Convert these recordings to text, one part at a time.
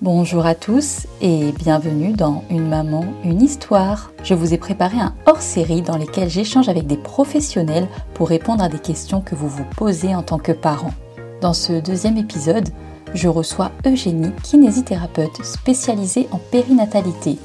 Bonjour à tous et bienvenue dans Une maman, une histoire. Je vous ai préparé un hors-série dans lequel j'échange avec des professionnels pour répondre à des questions que vous vous posez en tant que parent. Dans ce deuxième épisode, je reçois Eugénie, kinésithérapeute spécialisée en périnatalité.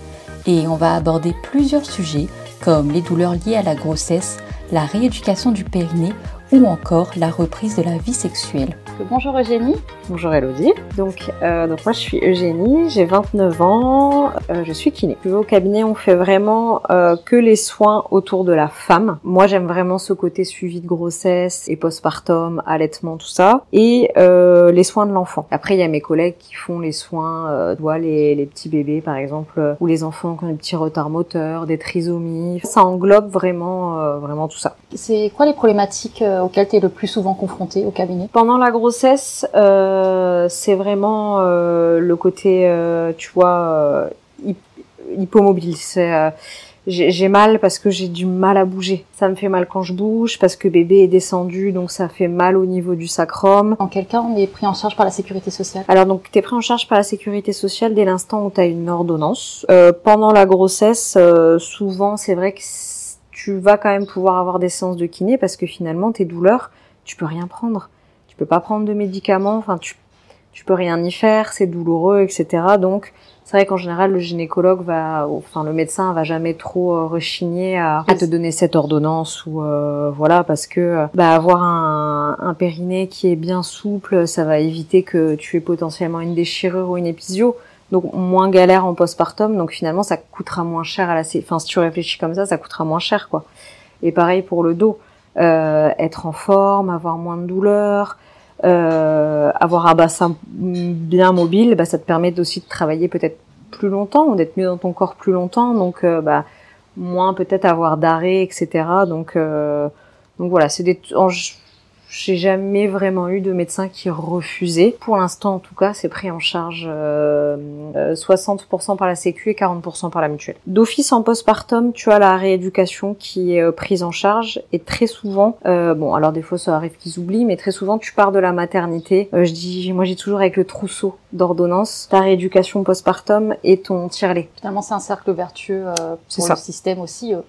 Et on va aborder plusieurs sujets comme les douleurs liées à la grossesse, la rééducation du périnée ou encore la reprise de la vie sexuelle. Bonjour Eugénie. Bonjour Elodie. Donc, euh, donc moi je suis Eugénie, j'ai 29 ans, euh, je suis kiné. Au cabinet on fait vraiment euh, que les soins autour de la femme. Moi j'aime vraiment ce côté suivi de grossesse et postpartum, allaitement, tout ça. Et euh, les soins de l'enfant. Après il y a mes collègues qui font les soins, euh, vois, les, les petits bébés par exemple, ou les enfants qui ont des petits retards moteurs, des trisomies. Ça englobe vraiment, euh, vraiment tout ça. C'est quoi les problématiques euh, auxquelles tu es le plus souvent confrontée au cabinet? Pendant la grossesse, euh, c'est vraiment euh, le côté, euh, tu vois, euh, hyp- hypomobile. C'est euh, j'ai mal parce que j'ai du mal à bouger. Ça me fait mal quand je bouge parce que bébé est descendu, donc ça fait mal au niveau du sacrum. Dans quel cas on est pris en charge par la sécurité sociale? Alors donc t'es pris en charge par la sécurité sociale dès l'instant où t'as une ordonnance. Euh, pendant la grossesse, euh, souvent c'est vrai que tu vas quand même pouvoir avoir des séances de kiné parce que finalement tes douleurs, tu peux rien prendre. Tu peux pas prendre de médicaments, enfin tu tu peux rien y faire, c'est douloureux, etc. Donc c'est vrai qu'en général le gynécologue va, enfin le médecin va jamais trop euh, rechigner à, à te donner cette ordonnance ou euh, voilà parce que euh, bah, avoir un, un périnée qui est bien souple, ça va éviter que tu aies potentiellement une déchirure ou une épisio. Donc moins galère en postpartum, donc finalement ça coûtera moins cher à la, enfin si tu réfléchis comme ça, ça coûtera moins cher quoi. Et pareil pour le dos, être en forme, avoir moins de douleur, euh, avoir un bassin bien mobile, bah, ça te permet aussi de travailler peut-être plus longtemps, d'être mieux dans ton corps plus longtemps, donc euh, bah, moins peut-être avoir d'arrêt, etc. Donc, euh, donc voilà, c'est des, j'ai jamais vraiment eu de médecin qui refusait. Pour l'instant, en tout cas, c'est pris en charge euh, euh, 60% par la Sécu et 40% par la mutuelle. D'office en postpartum, tu as la rééducation qui est euh, prise en charge et très souvent, euh, bon, alors des fois ça arrive qu'ils oublient, mais très souvent tu pars de la maternité. Euh, je dis, moi j'ai toujours avec le trousseau d'ordonnance, ta rééducation postpartum et ton tire-lait. Finalement c'est un cercle vertueux euh, pour ça. le système aussi euh,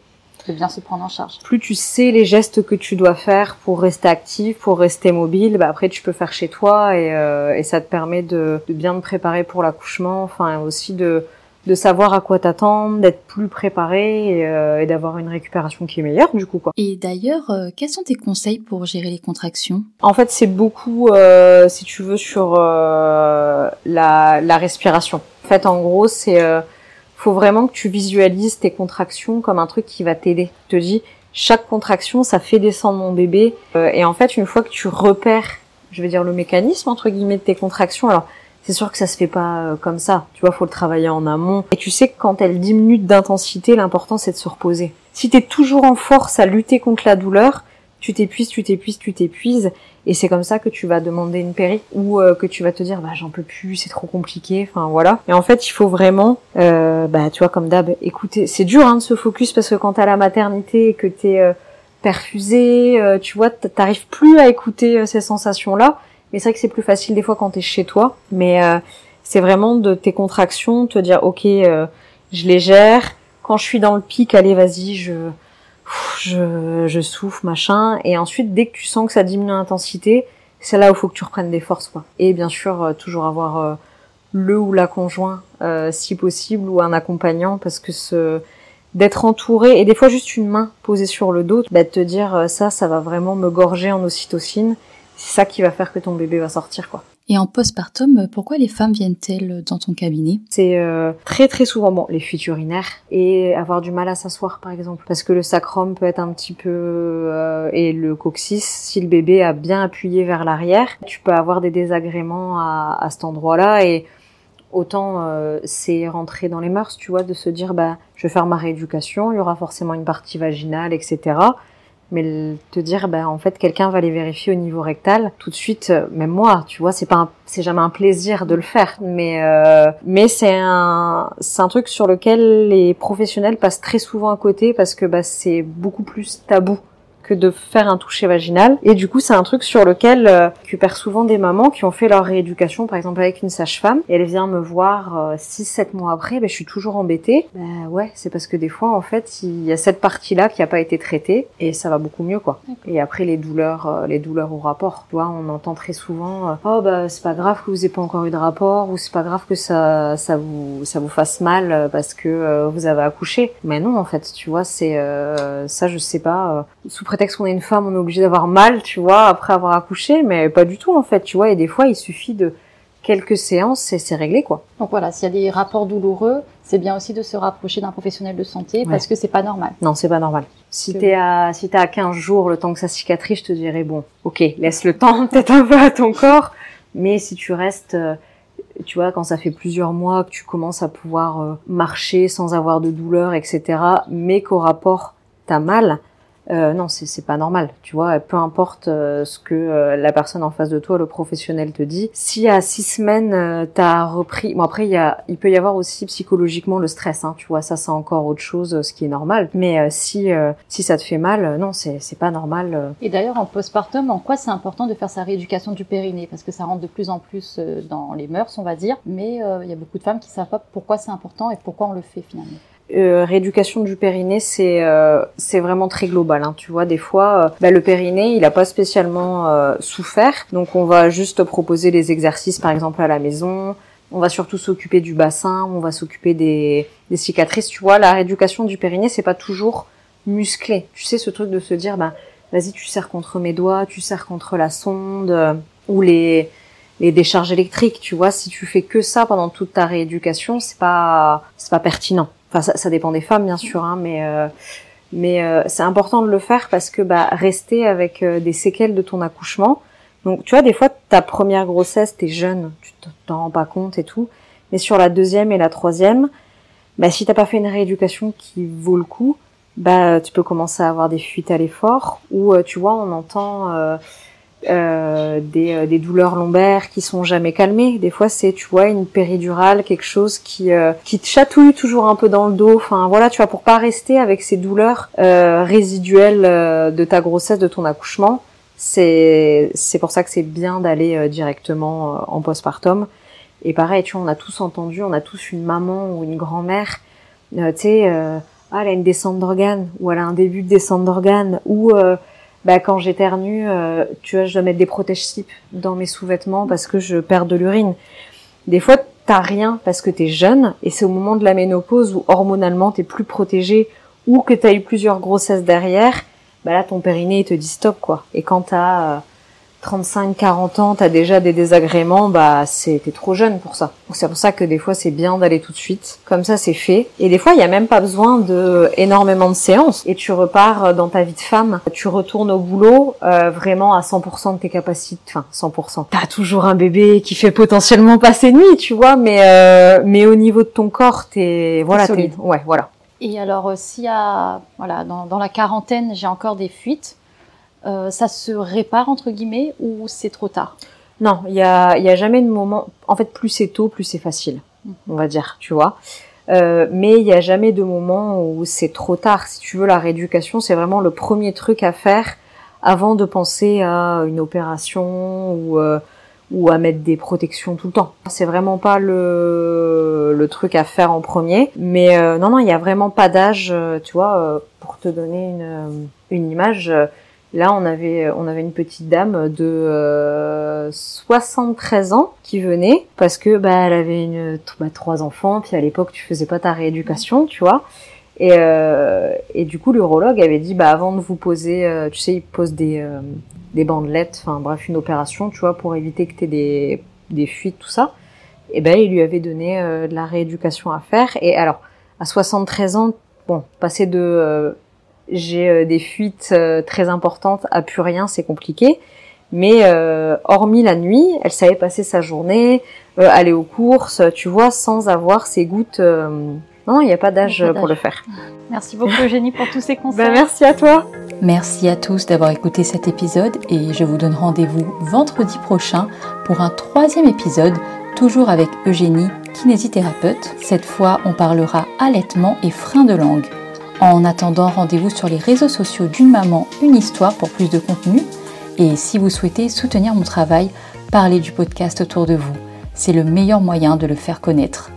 de bien se prendre en charge. plus tu sais les gestes que tu dois faire pour rester actif, pour rester mobile, bah après tu peux faire chez toi et, euh, et ça te permet de, de bien te préparer pour l'accouchement, enfin aussi de, de savoir à quoi t'attendre, d'être plus préparé et, euh, et d'avoir une récupération qui est meilleure du coup quoi. Et d'ailleurs, euh, quels sont tes conseils pour gérer les contractions? En fait c'est beaucoup euh, si tu veux sur euh, la, la respiration. En fait en gros c'est euh, faut vraiment que tu visualises tes contractions comme un truc qui va t'aider. Te dis, chaque contraction, ça fait descendre mon bébé. Euh, et en fait, une fois que tu repères, je vais dire le mécanisme entre guillemets de tes contractions, alors c'est sûr que ça se fait pas euh, comme ça. Tu vois, faut le travailler en amont. Et tu sais que quand elles diminuent d'intensité, l'important c'est de se reposer. Si t'es toujours en force à lutter contre la douleur, tu t'épuises, tu t'épuises, tu t'épuises. Et c'est comme ça que tu vas demander une péri ou euh, que tu vas te dire bah j'en peux plus, c'est trop compliqué, enfin voilà. Et en fait il faut vraiment, euh, bah tu vois comme d'hab, écouter. C'est dur hein, de se focus parce que quand t'es à la maternité et que t'es euh, perfusé, euh, tu vois, t'arrives plus à écouter ces sensations là. Mais c'est vrai que c'est plus facile des fois quand t'es chez toi. Mais c'est vraiment de tes contractions, te dire ok, je les gère. Quand je suis dans le pic, allez vas-y, je je, je souffle, machin. Et ensuite, dès que tu sens que ça diminue l'intensité, c'est là où faut que tu reprennes des forces, quoi. Et bien sûr, euh, toujours avoir euh, le ou la conjoint, euh, si possible, ou un accompagnant, parce que ce d'être entouré et des fois juste une main posée sur le dos, bah, de te dire ça, ça va vraiment me gorger en ocytocine. C'est ça qui va faire que ton bébé va sortir, quoi. Et en postpartum, pourquoi les femmes viennent-elles dans ton cabinet? C'est euh, très très souvent bon les fuites urinaires et avoir du mal à s'asseoir par exemple. Parce que le sacrum peut être un petit peu euh, et le coccyx si le bébé a bien appuyé vers l'arrière tu peux avoir des désagréments à, à cet endroit-là. Et autant euh, c'est rentrer dans les mœurs tu vois de se dire bah je vais faire ma rééducation il y aura forcément une partie vaginale etc mais te dire bah en fait quelqu'un va les vérifier au niveau rectal tout de suite euh, même moi tu vois c'est pas c'est jamais un plaisir de le faire. Mais euh, mais c'est un c'est un truc sur lequel les professionnels passent très souvent à côté parce que bah c'est beaucoup plus tabou que de faire un toucher vaginal. Et du coup, c'est un truc sur lequel euh, récupère souvent des mamans qui ont fait leur rééducation, par exemple avec une sage-femme, et elle vient me voir 6-7 euh, mois après, ben, je suis toujours embêtée. Ben ouais, c'est parce que des fois, en fait, il y a cette partie-là qui n'a pas été traitée, et ça va beaucoup mieux, quoi. Et après, les douleurs, euh, les douleurs au rapport. Tu vois, on entend très souvent, euh, oh bah c'est pas grave que vous ayez pas encore eu de rapport, ou c'est pas grave que ça, ça vous, ça vous fasse mal parce que vous avez accouché. Mais non, en fait, tu vois, c'est ça, je sais pas. sous prétexte qu'on est une femme, on est obligé d'avoir mal, tu vois, après avoir accouché, mais pas du tout en fait, tu vois. Et des fois, il suffit de quelques séances et c'est réglé quoi. Donc voilà, s'il y a des rapports douloureux, c'est bien aussi de se rapprocher d'un professionnel de santé parce que c'est pas normal. Non, c'est pas normal. Si t'es à si t'es à 15 jours le temps que ça cicatrise, je te dirais bon, OK, laisse le temps peut-être un peu à ton corps, mais si tu restes euh, tu vois, quand ça fait plusieurs mois que tu commences à pouvoir euh, marcher sans avoir de douleur, etc., mais qu'au rapport t'as mal, euh, non, c'est pas normal, tu vois. Peu importe euh, ce que euh, la personne en face de toi, le professionnel te dit. Si à six semaines euh, t'as repris, bon après il y a, il peut y avoir aussi psychologiquement le stress, hein, tu vois. Ça c'est encore autre chose, ce qui est normal. Mais si si ça te fait mal, non, c'est c'est pas normal. Et d'ailleurs en postpartum, en quoi c'est important de faire sa rééducation du périnée? Parce que ça rentre de plus en plus dans les mœurs, on va dire. Mais il y a beaucoup de femmes qui savent pas pourquoi c'est important et pourquoi on le fait finalement euh, rééducation du périnée, c'est euh, c'est vraiment très global. Hein. Tu vois, des fois, euh, bah, le périnée, il a pas spécialement euh, souffert, donc on va juste proposer les exercices, par exemple à la maison. On va surtout s'occuper du bassin, on va s'occuper des, des cicatrices. Tu vois, la rééducation du périnée, c'est pas toujours musclé. Tu sais, ce truc de se dire, bah, vas-y, tu serres contre mes doigts, tu serres contre la sonde, ou les les décharges électriques. Tu vois, si tu fais que ça pendant toute ta rééducation, c'est pas c'est pas pertinent. Enfin, ça, dépend des femmes, bien sûr, hein, mais euh, mais euh, c'est important de le faire parce que bah rester avec euh, des séquelles de ton accouchement. Donc, tu vois, des fois, ta première grossesse, t'es jeune, tu t'en rends pas compte et tout. Mais sur la deuxième et la troisième, bah si t'as pas fait une rééducation qui vaut le coup, bah tu peux commencer à avoir des fuites à l'effort ou tu vois, on entend euh, des, douleurs lombaires qui sont jamais calmées. Des fois, c'est tu vois une péridurale, quelque chose qui euh, qui te chatouille toujours un peu dans le dos. Enfin voilà, tu vois pour pas rester avec ces douleurs résiduelles de ta grossesse, de ton accouchement. C'est c'est pour ça que c'est bien d'aller directement en postpartum. Et pareil, tu vois, on a tous entendu, on a tous une maman ou une grand-mère, tu sais, ah, elle a une descente d'organes ou elle a un début de descente d'organes ou bah, quand j'éternue, euh, tu vois, je dois mettre des protège-slip dans mes sous-vêtements parce que je perds de l'urine. Des fois, t'as rien parce que t'es jeune et c'est au moment de la ménopause où hormonalement t'es plus protégé ou que t'as eu plusieurs grossesses derrière, bah là ton périnée te dit stop quoi. Et quand t'as 35, 40 ans, t'as déjà des désagréments, bah c'est t'es trop jeune pour ça. C'est pour ça que des fois c'est bien d'aller tout de suite. Comme ça c'est fait. Et des fois il y a même pas besoin de énormément de séances. Et tu repars dans ta vie de femme. Tu retournes au boulot euh, vraiment à 100% de tes capacités. Enfin 100%. T'as toujours un bébé qui fait potentiellement passer nuit, tu vois. Mais euh, mais au niveau de ton corps, t'es voilà, t'es ouais voilà. Et alors euh, s'il y a voilà dans, dans la quarantaine j'ai encore des fuites euh, ça se répare entre guillemets ou c'est trop tard? Non, il y a, y a jamais de moment. En fait, plus c'est tôt, plus c'est facile, mm. on va dire, tu vois. Euh, mais il y a jamais de moment où c'est trop tard. Si tu veux, la rééducation, c'est vraiment le premier truc à faire avant de penser à une opération ou euh, ou à mettre des protections tout le temps. C'est vraiment pas le, le truc à faire en premier. Mais euh, non, non, il y a vraiment pas d'âge, euh, tu vois, pour te donner une, une image. Là, on avait, on avait une petite dame de euh, 73 ans qui venait parce que bah elle avait une bah, trois enfants, puis à l'époque tu faisais pas ta rééducation, tu vois. Et, euh, et du coup, l'urologue avait dit bah avant de vous poser, euh, tu sais, il pose des euh, des bandelettes, enfin bref, une opération, tu vois, pour éviter que tu aies des des fuites, tout ça. Et ben il lui avait donné euh, de la rééducation à faire. Et alors à 73 ans, bon, passer de j'ai euh, des fuites euh, très importantes à plus rien, c'est compliqué. Mais euh, hormis la nuit, elle savait passer sa journée, aller aux courses, tu vois, sans avoir ces gouttes. Non, il n'y a pas d'âge pour le faire. Merci beaucoup Eugénie pour tous ces conseils. Ben, merci à toi. Merci à tous d'avoir écouté cet épisode et je vous donne rendez-vous vendredi prochain pour un troisième épisode, toujours avec Eugénie, kinésithérapeute. Cette fois, on parlera allaitement et frein de langue. En attendant, rendez-vous sur les réseaux sociaux d'une maman, une histoire pour plus de contenu. Et si vous souhaitez soutenir mon travail, parlez du podcast autour de vous. C'est le meilleur moyen de le faire connaître.